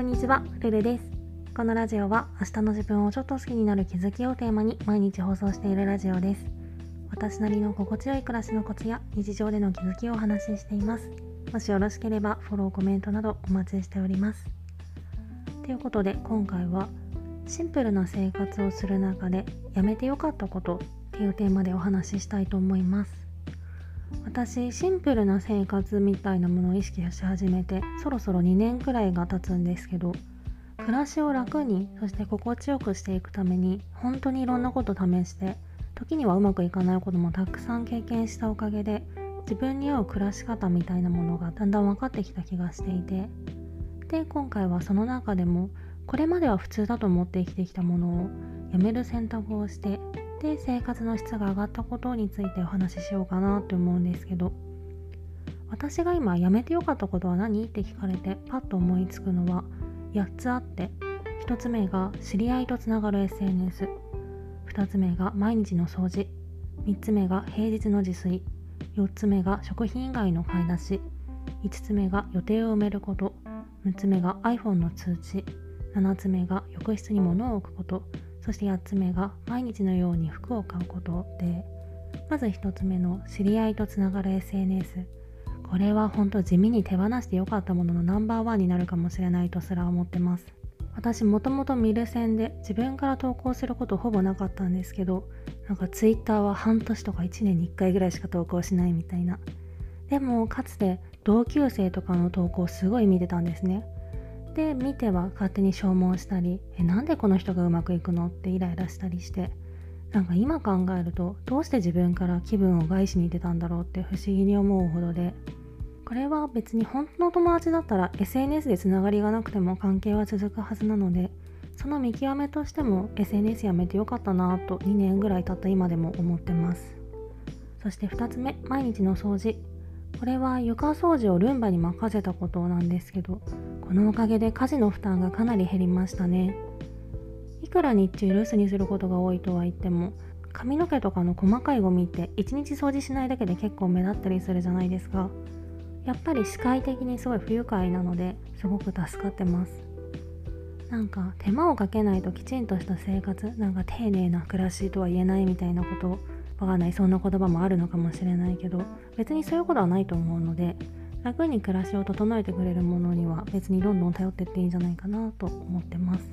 こんにちは、ルルです。このラジオは明日の自分をちょっと好きになる気づきをテーマに毎日放送しているラジオです。私なりの心地よい暮らしのコツや日常での気づきをお話ししています。もしよろしければフォロー、コメントなどお待ちしております。ということで今回はシンプルな生活をする中でやめてよかったことっていうテーマでお話ししたいと思います。私シンプルな生活みたいなものを意識し始めてそろそろ2年くらいが経つんですけど暮らしを楽にそして心地よくしていくために本当にいろんなこと試して時にはうまくいかないこともたくさん経験したおかげで自分に合う暮らし方みたいなものがだんだん分かってきた気がしていてで今回はその中でもこれまでは普通だと思って生きてきたものをやめる選択をしてで生活の質が上がったことについてお話ししようかなって思うんですけど。私が今やめてよかったことは何？って聞かれてパッと思いつくのは8つあって1つ目が知り合いとつながる SNS2 つ目が毎日の掃除。3つ目が平日の自炊。4つ目が食品以外の買い出し。5つ目が予定を埋めること。6つ目が iPhone の通知。7つ目が浴室に物を置くこと。そして8つ目が毎日のように服を買うことでまず1つ目の知り合いとつながる SNS これは本当地味に手放してよかったもののナンバーワンになるかもしれないとすら思ってます。私もともと見る線で自分から投稿することほぼなかったんですけどなんか Twitter は半年とか1年に1回ぐらいしか投稿しないみたいな。でもかつて同級生とかの投稿すごい見てたんですね。で見ては勝手に消耗したりえなんでこの人がうまくいくの？ってイライラしたりしてなんか今考えるとどうして自分から気分を害しに出たんだろうって不思議に思うほどでこれは別に本当の友達だったら SNS でつながりがなくても関係は続くはずなのでその見極めとしても SNS やめてよかったなと2年ぐらい経った今でも思ってます。そして2つ目毎日の掃除。これは床掃除をルンバに任せたことなんですけどこのおかげで家事の負担がかなり減りましたね。いくら日中留守にすることが多いとは言っても髪の毛とかの細かいゴミって1日掃除しないだけで結構目立ったりするじゃないですか。やっぱり視界的にすごい不愉快なのですごく助かってます。なんか手間をかけないときちんとした生活なんか丁寧な暮らしとは言えないみたいなこと。わかんない。そんな言葉もあるのかもしれないけど別にそういうことはないと思うので楽に暮らしを整えてくれるものには別にどんどん頼ってっていいんじゃないかなと思ってます。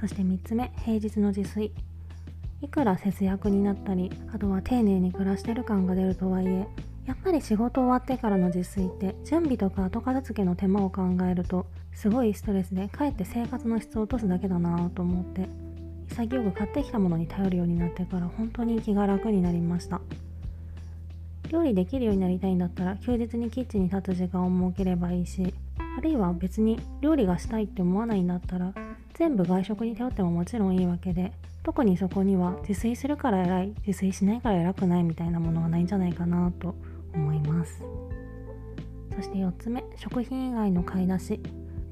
そして3つ目平日の自炊。いくら節約になったりあとは丁寧に暮らしてる感が出るとはいえやっぱり仕事終わってからの自炊って準備とか後片付けの手間を考えるとすごいストレスでかえって生活の質を落とすだけだなと思って潔く買ってきたものに頼るようになってから本当に気が楽になりました。料理できるようになりたいんだったら休日にキッチンに立つ時間を設ければいいしあるいは別に料理がしたいって思わないんだったら全部外食に頼ってももちろんいいわけで特にそこには自炊するから偉い自炊しないから偉くないみたいなものはないんじゃないかなと思います。そして4つ目食品以外の買い出し。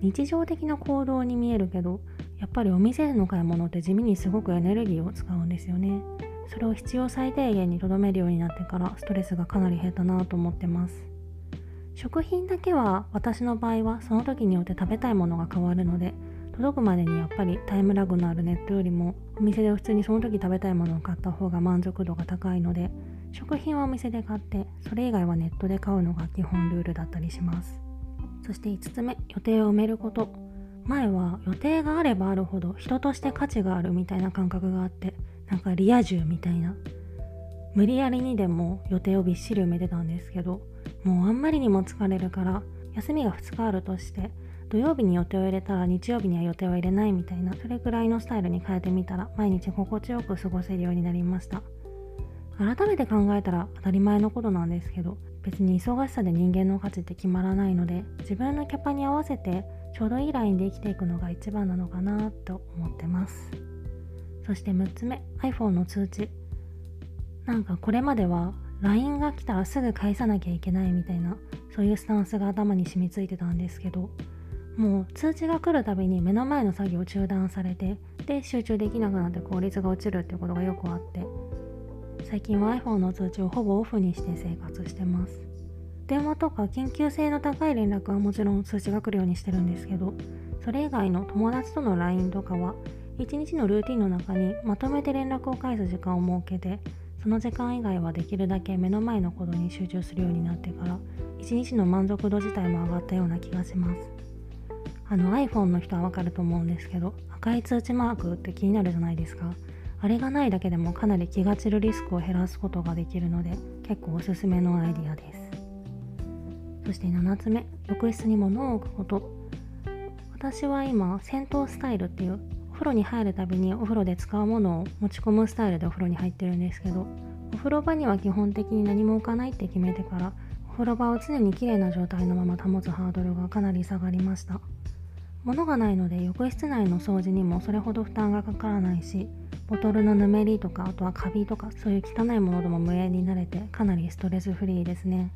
日常的な行動に見えるけどやっぱりお店での買い物って地味にすごくエネルギーを使うんですよね。それを必要最低限にとどめるようになってからストレスがかなり減ったなと思ってます。食品だけは私の場合はその時によって食べたいものが変わるので届くまでにやっぱりタイムラグのあるネットよりもお店で普通にその時食べたいものを買った方が満足度が高いので食品はお店で買ってそれ以外はネットで買うのが基本ルールだったりします。そして5つ目予定を埋めること。前は予定があればあるほど人として価値があるみたいな感覚があってなんかリア充みたいな。無理やりにでも予定をびっしり埋めてたんですけどもうあんまりにも疲れるから休みが2日あるとして土曜日に予定を入れたら日曜日には予定を入れないみたいなそれくらいのスタイルに変えてみたら毎日心地よく過ごせるようになりました。改めて考えたら当たり前のことなんですけど別に忙しさで人間の価値って決まらないので自分のキャパに合わせてちょうどいいラインで生きていくのが一番なのかなと思ってます。そして6つ目 iPhone の通知。なんかこれまでは LINE が来たらすぐ返さなきゃいけないみたいなそういうスタンスが頭に染みついてたんですけどもう通知が来るたびに目の前の作業中断されてで集中できなくなって効率が落ちるっていうことがよくあって最近は iPhone の通知をほぼオフにして生活してます。電話とか緊急性の高い連絡はもちろん通知が来るようにしてるんですけどそれ以外の友達との LINE とかは一日のルーティンの中にまとめて連絡を返す時間を設けてその時間以外はできるだけ目の前のことに集中するようになってから一日の満足度自体も上がったような気がします。あの iPhone の人はわかると思うんですけど赤い通知マークって気になるじゃないですか。あれがないだけでもかなり気が散るリスクを減らすことができるので結構おすすめのアイディアです。そして7つ目浴室に物を置くこと。私は今戦闘スタイルっていうお風呂に入るたびにお風呂で使うものを持ち込むスタイルでお風呂に入ってるんですけどお風呂場には基本的に何も置かないって決めてからお風呂場を常にきれいな状態のまま保つハードルがかなり下がりました。物がないので浴室内の掃除にもそれほど負担がかからないしボトルのぬめりとかあとはカビとかそういう汚いものでも無縁になれてかなりストレスフリーですね。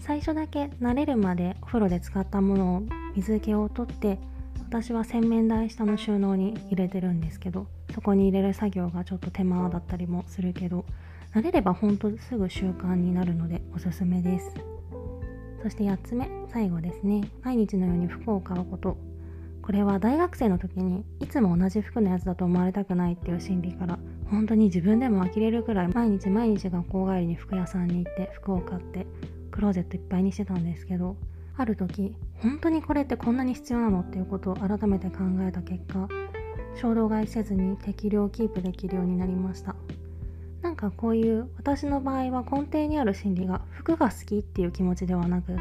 最初だけ慣れるまでお風呂で使ったものを水気を取って私は洗面台下の収納に入れてるんですけどそこに入れる作業がちょっと手間だったりもするけど慣れればほんとすぐ習慣になるのでおすすめです。そして8つ目最後ですね。毎日のように服を買うこと。これは大学生の時にいつも同じ服のやつだと思われたくないっていう心理から本当に自分でも呆れるくらい毎日毎日学校帰りに服屋さんに行って服を買ってクローゼットいっぱいにしてたんですけどある時本当にこれってこんなに必要なの？っていうことを改めて考えた結果衝動買いせずに適量キープできるようになりました。なんかこういう私の場合は根底にある心理が服が好きっていう気持ちではなくて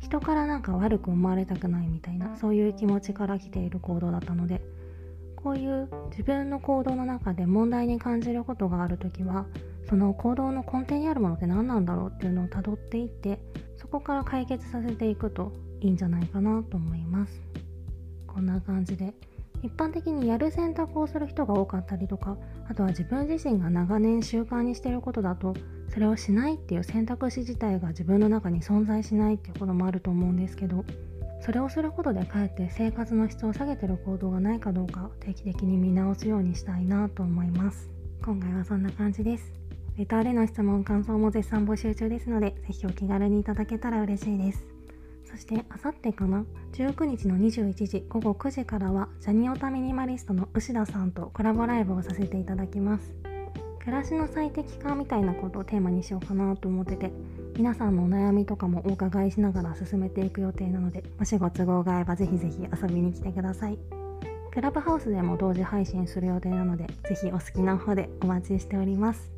人からなんか悪く思われたくないみたいなそういう気持ちから来ている行動だったのでこういう自分の行動の中で問題に感じることがある時はその行動の根底にあるものって何なんだろうっていうのをたどっていってそこから解決させていくといいんじゃないかなと思います。こんな感じで一般的にやる選択をする人が多かったりとかあとは自分自身が長年習慣にしてることだとそれをしないっていう選択肢自体が自分の中に存在しないっていうこともあると思うんですけどそれをすることでかえって生活の質を下げてる行動がないかどうか定期的に見直すようにしたいなと思います。今回はそんな感じです。レターでの質問感想も絶賛募集中ですのでぜひお気軽にいただけたら嬉しいです。そしてあさってかな？19日の21時午後9時からはジャニオタミニマリストの牛田さんとコラボライブをさせていただきます。暮らしの最適化みたいなことをテーマにしようかなと思ってて皆さんのお悩みとかもお伺いしながら進めていく予定なのでもしご都合が合えばぜひぜひ遊びに来てください。クラブハウスでも同時配信する予定なのでぜひお好きな方でお待ちしております。